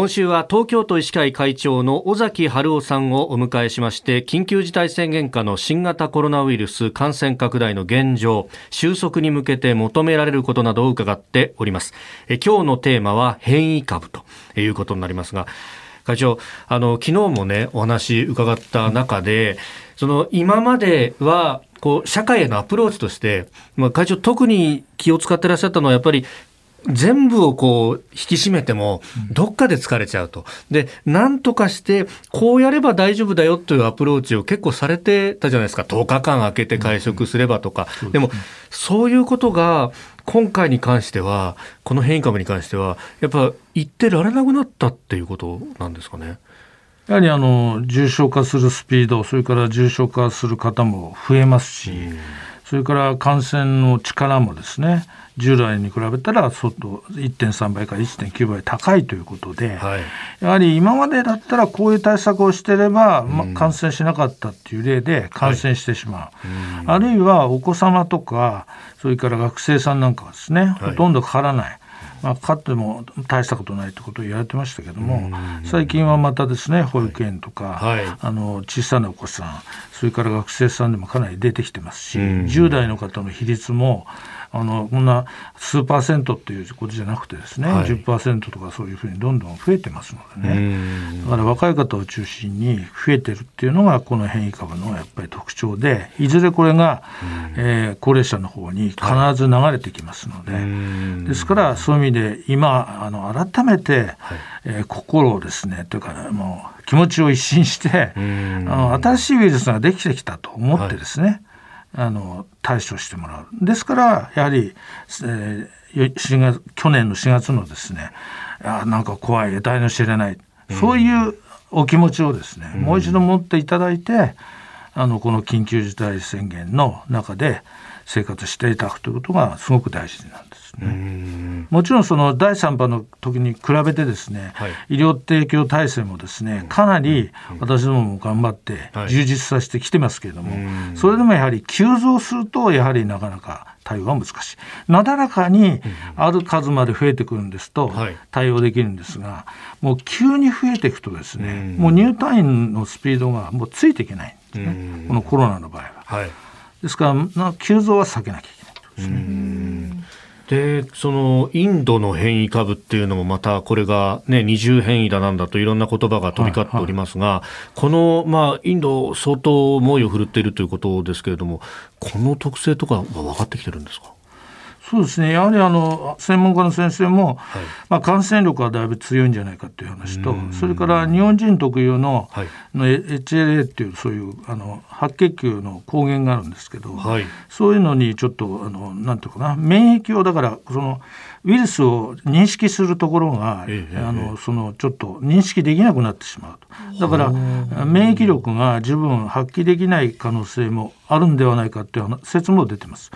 今週は東京都医師会会長の尾崎春夫さんをお迎えしまして緊急事態宣言下の新型コロナウイルス感染拡大の現状収束に向けて求められることなどを伺っております。え今日のテーマは変異株ということになりますが会長あの昨日もねお話伺った中でその今まではこう社会へのアプローチとして、まあ、会長特に気を使ってらっしゃったのはやっぱり全部をこう引き締めてもどっかで疲れちゃうと。で、なんとかしてこうやれば大丈夫だよというアプローチを結構されてたじゃないですか。10日間空けて会食すればとか。でも、そういうことが今回に関しては、この変異株に関しては、やっぱ言ってられなくなったっていうことなんですかね。やはりあの重症化するスピード、それから重症化する方も増えますし、それから感染の力もですね、従来に比べたら外1.3倍から1.9倍高いということで、はい、やはり今までだったらこういう対策をしてれば、まあ、感染しなかったっていう例で感染してしまう、はい、あるいはお子様とかそれから学生さんなんかはですね、ほとんどかからない。まあ、かっても大したことないってことを言われてましたけども、最近はまたですね保育園とか、はい、あの小さなお子さんそれから学生さんでもかなり出てきてますし、10代の方の比率もあのこんな数パーセントっていうことじゃなくてですね、はい、10%とかそういうふうにどんどん増えてますのでね。だから若い方を中心に増えてるっていうのがこの変異株のやっぱり特徴でいずれこれが、えー、高齢者の方に必ず流れてきますので、はい、ですからそういう意味で今あの改めて、はい、えー、心をですねというか、ね、もう気持ちを一新してあの新しいウイルスができてきたと思ってですね、あの対処してもらう。ですからやはり、えー、月去年の4月のですねあなんか怖い得体の知れない、そういうお気持ちをですね、もう一度持っていただいてあのこの緊急事態宣言の中で生活していただくということがすごく大事なんですね。もちろんその第3波の時に比べてですね、はい、医療提供体制もですねかなり私どもも頑張って充実させてきてますけれども、はい、それでもやはり急増するとやはりなかなか対応は難しい。なだらかにある数まで増えてくるんですと対応できるんですが、もう急に増えていくとですね、もう入退院のスピードがもうついていけない。んですね、このコロナの場合は。はい。ですから急増は避けなきゃいけない。ですね。でそのインドの変異株っていうのもまたこれが、ね、二重変異だなんだといろんな言葉が飛び交っておりますが、はいはい、この、まあ、インド相当猛威を振るっているということですけれどもこの特性とかは分かってきてるんですか？そうですね。やはりあの専門家の先生も、はい、まあ、感染力はだいぶ強いんじゃないかという話とそれから日本人特有の,、はい、の HLA っていうそういうあの白血球の抗原があるんですけど、はい、そういうのにちょっとあのなんていうかな免疫をだからそのウイルスを認識するところが、ええ、あのそのちょっと認識できなくなってしまうと。だから免疫力が十分発揮できない可能性もあるんではないかという説も出てます。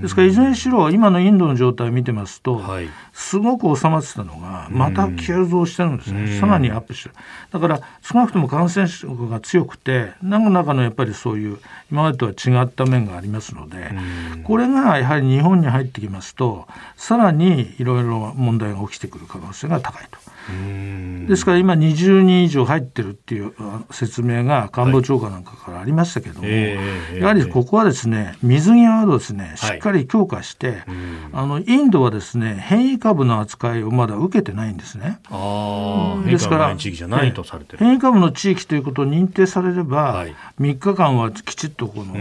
ですからいずれにしろ今のインドの状態を見てますと、はい、すごく収まってたのがまた急増してるんですねさらにアップしてる。だから少なくとも感染力が強くて何の中のやっぱりそういう今までとは違った面がありますのでこれがやはり日本に入ってきますとさらにいろいろ問題が起きてくる可能性が高いと。ですから今20人以上入ってるっていう説明が官房長官なんかからありましたけども、はい、やはりここはですね水際をですねしっかり強化して、はい、あのインドはですね変異株の扱いをまだ受けてないんですね。ですから変異株の地域ということを認定されれば、はい、3日間はきちっとこの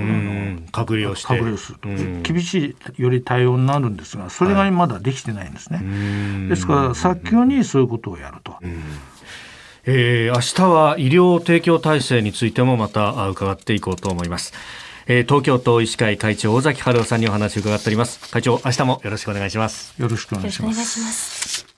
隔離をして。隔離をする。と厳しいより対応になるんですがそれがまだできてないんですね。ですから早急にそういうことををやると。えー、明日は医療提供体制についてもまた伺っていこうと思います。えー、東京都医師会会長尾崎春夫さんにお話を伺っております。会長、明日もよろしくお願いします。よろしくお願いします。